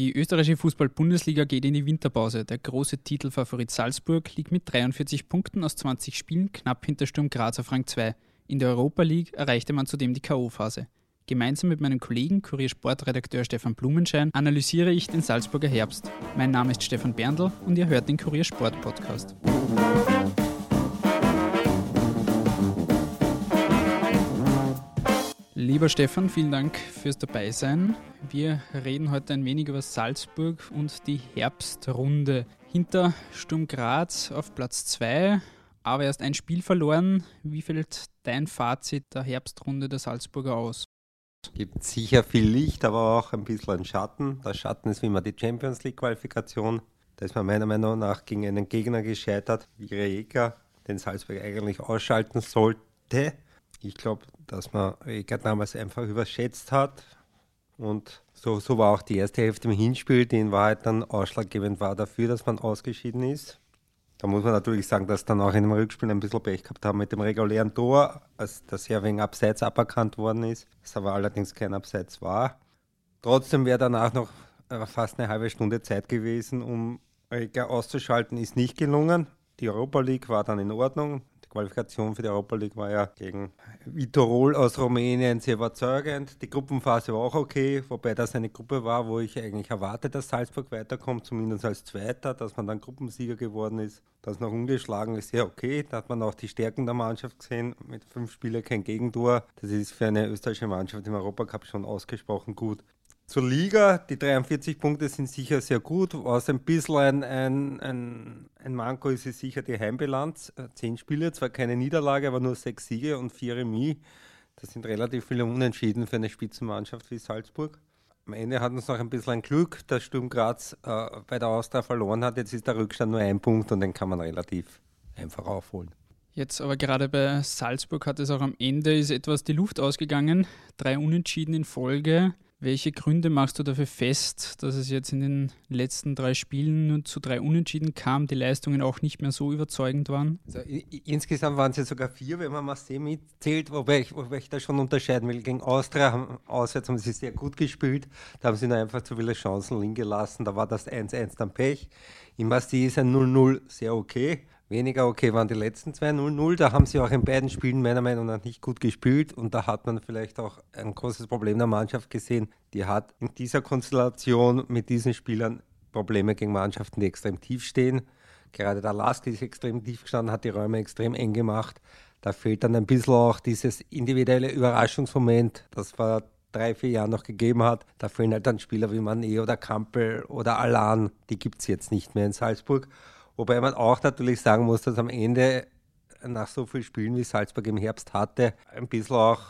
Die österreichische Fußball-Bundesliga geht in die Winterpause. Der große Titelfavorit Salzburg liegt mit 43 Punkten aus 20 Spielen knapp hinter Sturm Graz auf Rang 2. In der Europa League erreichte man zudem die K.O.-Phase. Gemeinsam mit meinem Kollegen, Kuriersportredakteur Stefan Blumenschein, analysiere ich den Salzburger Herbst. Mein Name ist Stefan Berndl und ihr hört den Kuriersport Lieber Stefan, vielen Dank fürs Dabeisein. Wir reden heute ein wenig über Salzburg und die Herbstrunde. Hinter Sturm Graz auf Platz 2, aber erst ein Spiel verloren. Wie fällt dein Fazit der Herbstrunde der Salzburger aus? Gibt sicher viel Licht, aber auch ein bisschen Schatten. Der Schatten ist wie immer die Champions League-Qualifikation. Da ist man meiner Meinung nach gegen einen Gegner gescheitert, wie Rijeka, den Salzburg eigentlich ausschalten sollte. Ich glaube, dass man Eger damals einfach überschätzt hat. Und so, so war auch die erste Hälfte im Hinspiel, die in Wahrheit dann ausschlaggebend war dafür, dass man ausgeschieden ist. Da muss man natürlich sagen, dass dann auch in dem Rückspiel ein bisschen Pech gehabt haben mit dem regulären Tor, als das ja wegen Abseits aberkannt worden ist, das aber allerdings kein Abseits war. Trotzdem wäre danach noch äh, fast eine halbe Stunde Zeit gewesen, um Eger auszuschalten, ist nicht gelungen. Die Europa League war dann in Ordnung. Qualifikation für die Europa League war ja gegen Vitorol aus Rumänien sehr überzeugend. Die Gruppenphase war auch okay, wobei das eine Gruppe war, wo ich eigentlich erwarte, dass Salzburg weiterkommt, zumindest als Zweiter, dass man dann Gruppensieger geworden ist. Das noch ungeschlagen ist sehr okay. Da hat man auch die Stärken der Mannschaft gesehen. Mit fünf Spielern kein Gegentor. Das ist für eine österreichische Mannschaft im Europacup schon ausgesprochen gut. Zur Liga, die 43 Punkte sind sicher sehr gut. Was ein bisschen ein, ein, ein, Manko ist, ist sicher die Heimbilanz. Äh, zehn Spiele, zwar keine Niederlage, aber nur sechs Siege und vier Remis. Das sind relativ viele Unentschieden für eine Spitzenmannschaft wie Salzburg. Am Ende hat uns noch ein bisschen Glück, dass Sturm Graz äh, bei der Austria verloren hat. Jetzt ist der Rückstand nur ein Punkt und den kann man relativ einfach aufholen. Jetzt aber gerade bei Salzburg hat es auch am Ende ist etwas die Luft ausgegangen. Drei Unentschieden in Folge. Welche Gründe machst du dafür fest, dass es jetzt in den letzten drei Spielen nur zu drei Unentschieden kam, die Leistungen auch nicht mehr so überzeugend waren? Also, insgesamt waren es ja sogar vier, wenn man Marseille mitzählt, wobei ich, wobei ich da schon unterscheiden will. Gegen Austria haben, auswärts haben sie sehr gut gespielt, da haben sie nur einfach zu viele Chancen liegen gelassen, da war das 1-1 dann Pech. In Marseille ist ein 0-0 sehr okay. Weniger okay waren die letzten zwei 0-0. Da haben sie auch in beiden Spielen meiner Meinung nach nicht gut gespielt. Und da hat man vielleicht auch ein großes Problem der Mannschaft gesehen. Die hat in dieser Konstellation mit diesen Spielern Probleme gegen Mannschaften, die extrem tief stehen. Gerade der Lask ist extrem tief gestanden, hat die Räume extrem eng gemacht. Da fehlt dann ein bisschen auch dieses individuelle Überraschungsmoment, das vor drei, vier Jahren noch gegeben hat. Da fehlen halt dann Spieler wie Mané oder Kampel oder Alan. Die gibt es jetzt nicht mehr in Salzburg. Wobei man auch natürlich sagen muss, dass am Ende nach so vielen Spielen wie Salzburg im Herbst hatte, ein bisschen auch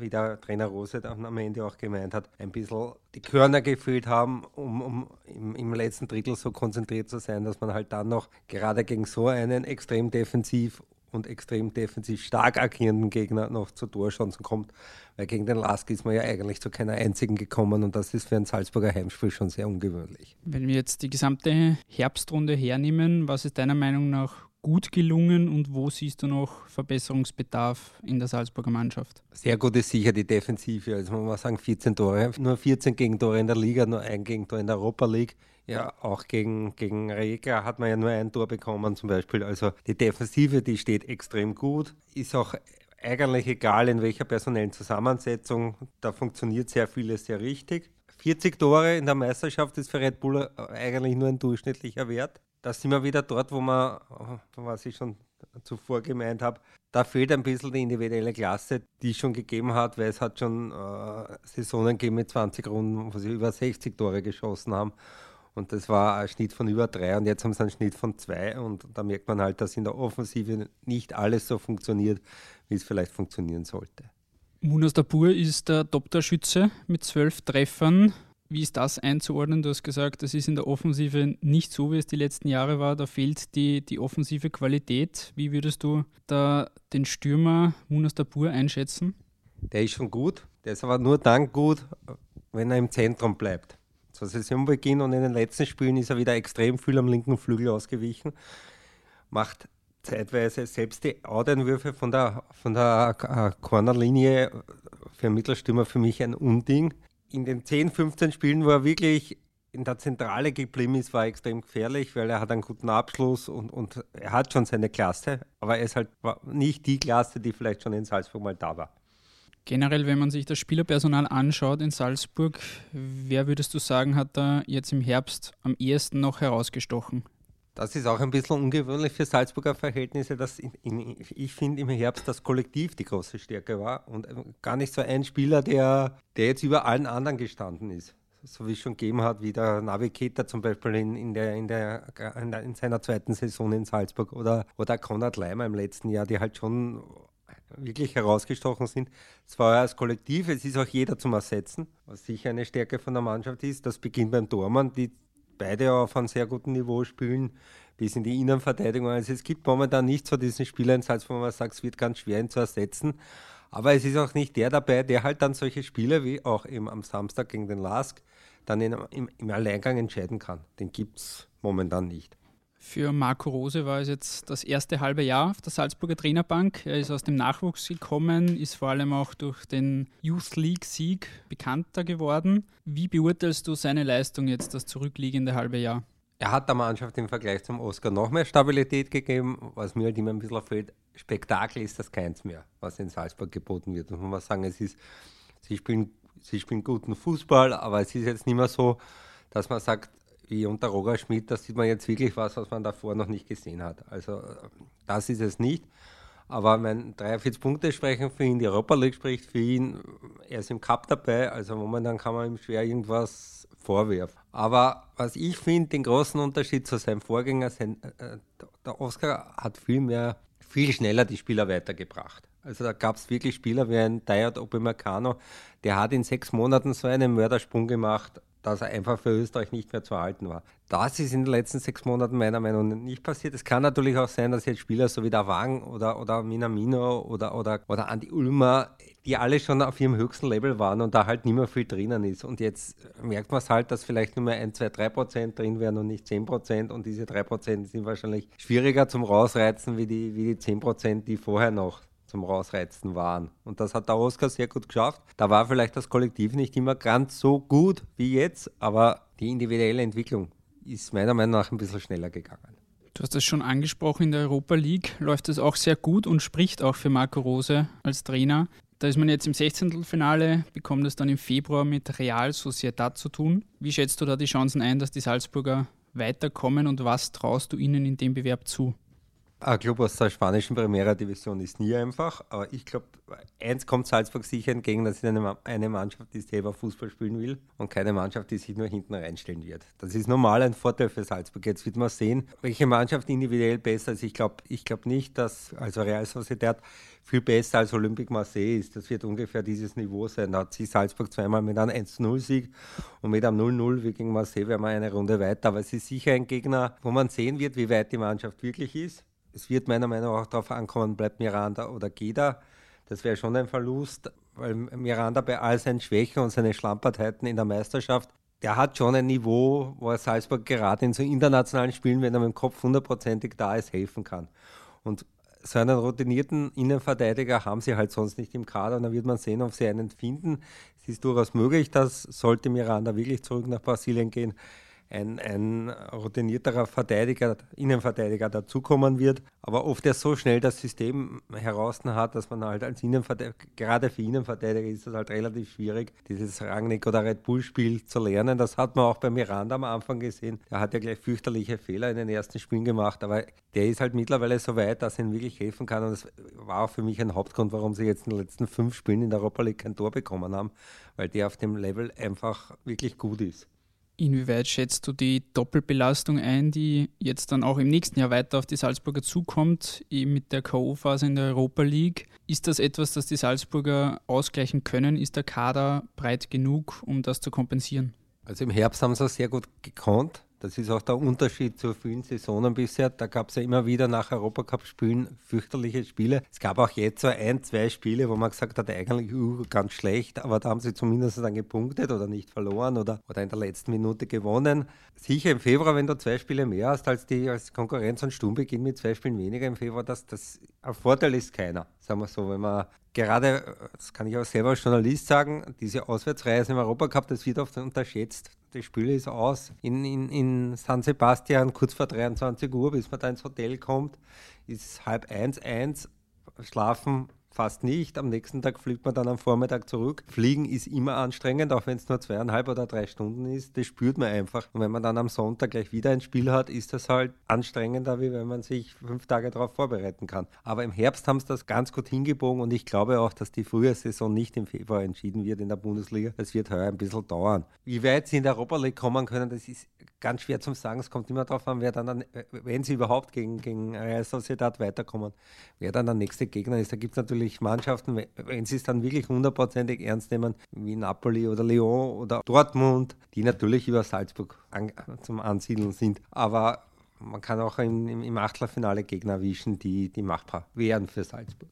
wie der Trainer Rose dann am Ende auch gemeint hat, ein bisschen die Körner gefehlt haben, um, um im, im, letzten Drittel so konzentriert zu sein, dass man halt dann noch gerade gegen so einen extrem defensiv und extrem defensiv stark agierenden Gegner noch zu Torchancen kommt. Weil gegen den Lask ist man ja eigentlich zu keiner einzigen gekommen und das ist für ein Salzburger Heimspiel schon sehr ungewöhnlich. Wenn wir jetzt die gesamte Herbstrunde hernehmen, was ist deiner Meinung nach gut gelungen und wo siehst du noch Verbesserungsbedarf in der Salzburger Mannschaft? Sehr gut ist sicher die Defensive. Also man muss sagen, 14 Tore, nur 14 Gegentore in der Liga, nur ein Gegentor in der Europa League. Ja, auch gegen, gegen Rega hat man ja nur ein Tor bekommen zum Beispiel. Also die Defensive, die steht extrem gut. Ist auch eigentlich egal, in welcher personellen Zusammensetzung. Da funktioniert sehr vieles sehr richtig. 40 Tore in der Meisterschaft ist für Red Bull eigentlich nur ein durchschnittlicher Wert. Da sind wir wieder dort, wo man, was ich schon zuvor gemeint habe, da fehlt ein bisschen die individuelle Klasse, die es schon gegeben hat, weil es hat schon äh, Saisonen gegeben mit 20 Runden, wo sie über 60 Tore geschossen haben. Und das war ein Schnitt von über drei und jetzt haben sie einen Schnitt von zwei. Und da merkt man halt, dass in der Offensive nicht alles so funktioniert, wie es vielleicht funktionieren sollte. Munas Dabur ist der Top-Torschütze mit zwölf Treffern. Wie ist das einzuordnen? Du hast gesagt, das ist in der Offensive nicht so, wie es die letzten Jahre war. Da fehlt die, die offensive Qualität. Wie würdest du da den Stürmer Munas Dabur einschätzen? Der ist schon gut. Der ist aber nur dann gut, wenn er im Zentrum bleibt zur Saisonbeginn und in den letzten Spielen ist er wieder extrem viel am linken Flügel ausgewichen. Macht zeitweise selbst die Outeinwürfe von der, von der äh, Cornerlinie für Mittelstürmer für mich ein Unding. In den 10, 15 Spielen, wo er wirklich in der Zentrale geblieben ist, war extrem gefährlich, weil er hat einen guten Abschluss und, und er hat schon seine Klasse, aber er ist halt nicht die Klasse, die vielleicht schon in Salzburg mal da war. Generell, wenn man sich das Spielerpersonal anschaut in Salzburg, wer würdest du sagen, hat da jetzt im Herbst am ehesten noch herausgestochen? Das ist auch ein bisschen ungewöhnlich für Salzburger Verhältnisse, dass in, in, ich finde im Herbst das Kollektiv die große Stärke war und gar nicht so ein Spieler, der, der jetzt über allen anderen gestanden ist so wie es schon gegeben hat, wie der Navigator zum Beispiel in, in, der, in, der, in seiner zweiten Saison in Salzburg oder, oder Konrad Leimer im letzten Jahr, die halt schon wirklich herausgestochen sind. Zwar als Kollektiv, es ist auch jeder zum Ersetzen, was sicher eine Stärke von der Mannschaft ist. Das beginnt beim Tormann, die beide auf einem sehr guten Niveau spielen, bis in die Innenverteidigung. Also es gibt momentan nicht so diesen Spieler in Salzburg, wo man sagt, es wird ganz schwer ihn zu ersetzen. Aber es ist auch nicht der dabei, der halt dann solche Spiele wie auch eben am Samstag gegen den Lask dann in, im, im Alleingang entscheiden kann. Den gibt es momentan nicht. Für Marco Rose war es jetzt das erste halbe Jahr auf der Salzburger Trainerbank. Er ist aus dem Nachwuchs gekommen, ist vor allem auch durch den Youth League-Sieg bekannter geworden. Wie beurteilst du seine Leistung jetzt das zurückliegende halbe Jahr? Er hat der Mannschaft im Vergleich zum Oscar noch mehr Stabilität gegeben, was mir halt immer ein bisschen fehlt. Spektakel ist das keins mehr, was in Salzburg geboten wird. Und man muss sagen, es ist, sie spielen, sie spielen guten Fußball, aber es ist jetzt nicht mehr so, dass man sagt, wie unter Roger Schmidt, da sieht man jetzt wirklich was, was man davor noch nicht gesehen hat. Also das ist es nicht. Aber mein 43 Punkte sprechen für ihn, die Europa League spricht für ihn, er ist im Cup dabei, also momentan kann man ihm schwer irgendwas vorwerfen. Aber was ich finde, den großen Unterschied zu seinem Vorgänger, sein, äh, der Oscar hat viel mehr, viel schneller die Spieler weitergebracht. Also da gab es wirklich Spieler wie ein Dayot Opemacano, der hat in sechs Monaten so einen Mördersprung gemacht, dass er einfach für Österreich nicht mehr zu halten war. Das ist in den letzten sechs Monaten meiner Meinung nach nicht passiert. Es kann natürlich auch sein, dass jetzt Spieler so wie der Wang oder, oder Minamino oder, oder, oder Andi Ulmer, die alle schon auf ihrem höchsten Level waren und da halt nicht mehr viel drinnen ist. Und jetzt merkt man es halt, dass vielleicht nur mehr ein, zwei, drei Prozent drin wären und nicht zehn Prozent. Und diese drei Prozent sind wahrscheinlich schwieriger zum Rausreizen wie die, wie die zehn Prozent, die vorher noch zum Rausreizen waren. Und das hat der Oscar sehr gut geschafft. Da war vielleicht das Kollektiv nicht immer ganz so gut wie jetzt, aber die individuelle Entwicklung ist meiner Meinung nach ein bisschen schneller gegangen. Du hast es schon angesprochen, in der Europa League läuft es auch sehr gut und spricht auch für Marco Rose als Trainer. Da ist man jetzt im 16. Finale, bekommt es dann im Februar mit Real Sociedad zu tun. Wie schätzt du da die Chancen ein, dass die Salzburger weiterkommen und was traust du ihnen in dem Bewerb zu? Ein Club aus der spanischen Primera Division ist nie einfach, aber ich glaube, eins kommt Salzburg sicher entgegen, dass es eine, eine Mannschaft ist, die selber Fußball spielen will und keine Mannschaft, die sich nur hinten reinstellen wird. Das ist normal ein Vorteil für Salzburg. Jetzt wird man sehen, welche Mannschaft individuell besser ist. Ich glaube ich glaub nicht, dass also Real Sociedad viel besser als Olympique Marseille ist. Das wird ungefähr dieses Niveau sein. Da hat sich Salzburg zweimal mit einem 1-0-Sieg und mit einem 0-0 wie gegen Marseille wäre man eine Runde weiter. Aber es ist sicher ein Gegner, wo man sehen wird, wie weit die Mannschaft wirklich ist es wird meiner Meinung nach darauf ankommen, bleibt Miranda oder Geda. Das wäre schon ein Verlust, weil Miranda bei all seinen Schwächen und seinen Schlampertheiten in der Meisterschaft, der hat schon ein Niveau, wo er Salzburg gerade in so internationalen Spielen, wenn er mit dem Kopf hundertprozentig da ist, helfen kann. Und so einen routinierten Innenverteidiger haben sie halt sonst nicht im Kader und dann wird man sehen, ob sie einen finden. Es ist durchaus möglich, dass sollte Miranda wirklich zurück nach Brasilien gehen, ein, ein routinierterer Verteidiger, Innenverteidiger dazukommen wird. Aber oft er so schnell das System heraus hat, dass man halt als Innenverteidiger, gerade für Innenverteidiger ist das halt relativ schwierig, dieses Rangnick oder Red Bull-Spiel zu lernen. Das hat man auch bei Miranda am Anfang gesehen. Der hat ja gleich fürchterliche Fehler in den ersten Spielen gemacht, aber der ist halt mittlerweile so weit, dass er ihm wirklich helfen kann. Und das war auch für mich ein Hauptgrund, warum sie jetzt in den letzten fünf Spielen in der Europa League kein Tor bekommen haben, weil der auf dem Level einfach wirklich gut ist. Inwieweit schätzt du die Doppelbelastung ein, die jetzt dann auch im nächsten Jahr weiter auf die Salzburger zukommt, eben mit der K.O.-Phase in der Europa League? Ist das etwas, das die Salzburger ausgleichen können? Ist der Kader breit genug, um das zu kompensieren? Also im Herbst haben sie sehr gut gekonnt. Das ist auch der Unterschied zu vielen Saisonen bisher. Da gab es ja immer wieder nach Europacup-Spielen fürchterliche Spiele. Es gab auch jetzt so ein, zwei Spiele, wo man gesagt hat, eigentlich uh, ganz schlecht, aber da haben sie zumindest dann gepunktet oder nicht verloren oder, oder in der letzten Minute gewonnen. Sicher im Februar, wenn du zwei Spiele mehr hast als die als Konkurrenz und Sturm beginnt mit zwei Spielen weniger im Februar, das, das ein Vorteil ist keiner, sagen wir so. Wenn man gerade, das kann ich auch selber als Journalist sagen, diese Auswärtsreise im Europacup, das wird oft unterschätzt das Spiel ist aus. In, in, in San Sebastian kurz vor 23 Uhr, bis man da ins Hotel kommt, ist halb eins, eins, schlafen fast nicht. Am nächsten Tag fliegt man dann am Vormittag zurück. Fliegen ist immer anstrengend, auch wenn es nur zweieinhalb oder drei Stunden ist. Das spürt man einfach. Und wenn man dann am Sonntag gleich wieder ein Spiel hat, ist das halt anstrengender, wie wenn man sich fünf Tage darauf vorbereiten kann. Aber im Herbst haben sie das ganz gut hingebogen und ich glaube auch, dass die Frühjahrssaison nicht im Februar entschieden wird in der Bundesliga. Das wird heuer ein bisschen dauern. Wie weit sie in der Europa League kommen können, das ist ganz schwer zu sagen. Es kommt immer darauf an, wer dann, dann wenn sie überhaupt gegen, gegen Real Sociedad weiterkommen, wer dann der nächste Gegner ist. Da gibt es natürlich Mannschaften, wenn sie es dann wirklich hundertprozentig ernst nehmen, wie Napoli oder Lyon oder Dortmund, die natürlich über Salzburg an, zum Ansiedeln sind. Aber man kann auch im, im Achtelfinale Gegner erwischen, die, die machbar wären für Salzburg.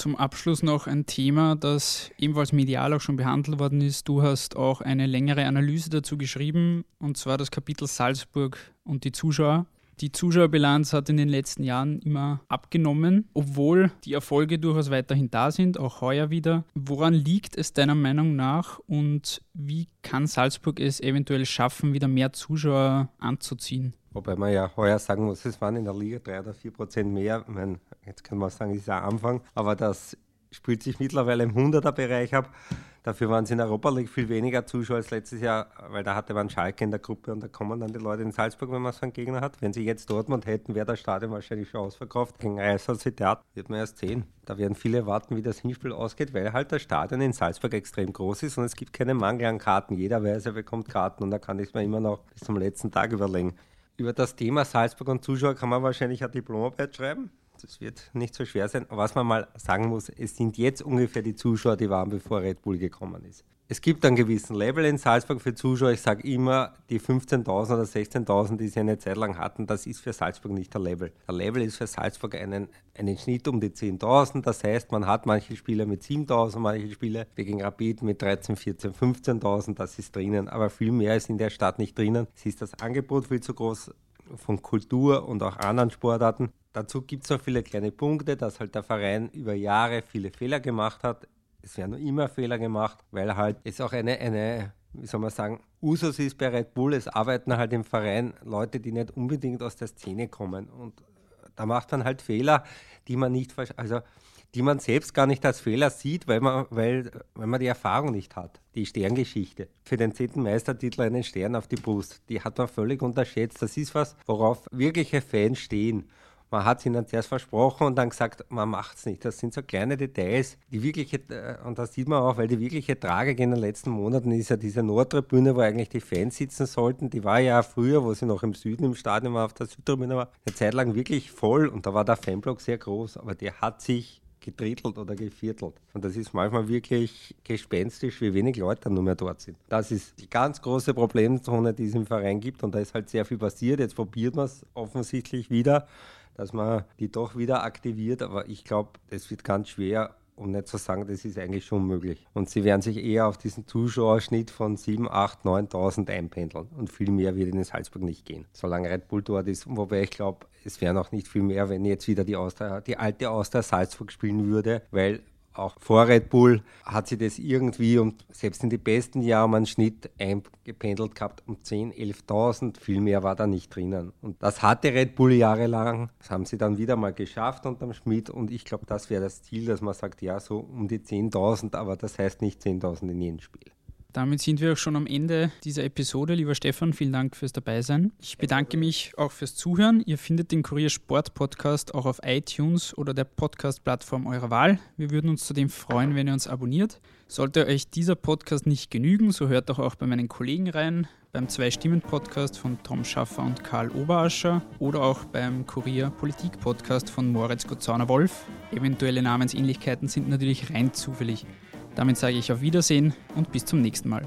Zum Abschluss noch ein Thema, das ebenfalls medial auch schon behandelt worden ist. Du hast auch eine längere Analyse dazu geschrieben, und zwar das Kapitel Salzburg und die Zuschauer. Die Zuschauerbilanz hat in den letzten Jahren immer abgenommen, obwohl die Erfolge durchaus weiterhin da sind, auch heuer wieder. Woran liegt es deiner Meinung nach und wie kann Salzburg es eventuell schaffen, wieder mehr Zuschauer anzuziehen? Wobei man ja heuer sagen muss, es waren in der Liga drei oder vier Prozent mehr. Ich meine, jetzt kann man sagen, das ist ein Anfang, aber das spielt sich mittlerweile im 100er-Bereich ab. Dafür waren es in der Europa League viel weniger Zuschauer als letztes Jahr, weil da hatte man Schalke in der Gruppe und da kommen dann die Leute in Salzburg, wenn man so einen Gegner hat. Wenn sie jetzt Dortmund hätten, wäre das Stadion wahrscheinlich schon ausverkauft. Gegen Real Sociedad wird man erst sehen. Da werden viele warten, wie das Hinspiel ausgeht, weil halt das Stadion in Salzburg extrem groß ist und es gibt keinen Mangel an Karten. Jeder weiß, er bekommt Karten und da kann ich mir immer noch bis zum letzten Tag überlegen. Über das Thema Salzburg und Zuschauer kann man wahrscheinlich eine Diplomarbeit schreiben. Das wird nicht so schwer sein. Was man mal sagen muss, es sind jetzt ungefähr die Zuschauer, die waren, bevor Red Bull gekommen ist. Es gibt einen gewissen Level in Salzburg für Zuschauer. Ich sage immer, die 15.000 oder 16.000, die sie eine Zeit lang hatten, das ist für Salzburg nicht der Level. Der Level ist für Salzburg einen, einen Schnitt um die 10.000. Das heißt, man hat manche Spieler mit 7.000, manche Spieler gegen Rapid mit 13, 14, 15.000. Das ist drinnen. Aber viel mehr ist in der Stadt nicht drinnen. Es ist das Angebot viel zu groß von Kultur und auch anderen Sportarten. Dazu gibt es noch viele kleine Punkte, dass halt der Verein über Jahre viele Fehler gemacht hat. Es werden immer Fehler gemacht, weil halt es auch eine, eine, wie soll man sagen, Usus ist bei Red Bull, es arbeiten halt im Verein Leute, die nicht unbedingt aus der Szene kommen. Und da macht man halt Fehler, die man nicht, also die man selbst gar nicht als Fehler sieht, weil man, weil, weil man die Erfahrung nicht hat. Die Sterngeschichte. Für den zehnten Meistertitel einen Stern auf die Brust. Die hat man völlig unterschätzt. Das ist was, worauf wirkliche Fans stehen. Man hat ihnen zuerst versprochen und dann gesagt, man macht es nicht. Das sind so kleine Details. Die wirkliche, äh, und das sieht man auch, weil die wirkliche Tragik in den letzten Monaten ist ja diese Nordtribüne, wo eigentlich die Fans sitzen sollten. Die war ja früher, wo sie noch im Süden im Stadion war, auf der Südtribüne war, eine Zeit lang wirklich voll und da war der Fanblock sehr groß, aber der hat sich gedrittelt oder geviertelt. Und das ist manchmal wirklich gespenstisch, wie wenig Leute nur mehr dort sind. Das ist die ganz große Problemzone, die es im Verein gibt. Und da ist halt sehr viel passiert. Jetzt probiert man es offensichtlich wieder, dass man die doch wieder aktiviert. Aber ich glaube, es wird ganz schwer um nicht zu sagen, das ist eigentlich schon möglich. Und sie werden sich eher auf diesen Zuschauerschnitt von 7, 8, 9.000 einpendeln. Und viel mehr wird in Salzburg nicht gehen, solange Red Bull dort ist. Wobei ich glaube, es wäre noch nicht viel mehr, wenn jetzt wieder die, Austria, die alte Austria Salzburg spielen würde, weil auch vor Red Bull hat sie das irgendwie und selbst in die besten Jahren einen Schnitt eingependelt gehabt um 10.000, 11.000. Viel mehr war da nicht drinnen. Und das hatte Red Bull jahrelang. Das haben sie dann wieder mal geschafft unterm Schmidt und ich glaube, das wäre das Ziel, dass man sagt, ja, so um die 10.000, aber das heißt nicht 10.000 in jedem Spiel. Damit sind wir auch schon am Ende dieser Episode. Lieber Stefan, vielen Dank fürs Dabeisein. Ich bedanke mich auch fürs Zuhören. Ihr findet den Kurier Sport Podcast auch auf iTunes oder der Podcast-Plattform eurer Wahl. Wir würden uns zudem freuen, wenn ihr uns abonniert. Sollte euch dieser Podcast nicht genügen, so hört doch auch bei meinen Kollegen rein, beim Zwei-Stimmen-Podcast von Tom Schaffer und Karl Oberascher oder auch beim Kurier Politik-Podcast von Moritz Gozauner-Wolf. Eventuelle Namensähnlichkeiten sind natürlich rein zufällig. Damit sage ich auf Wiedersehen und bis zum nächsten Mal.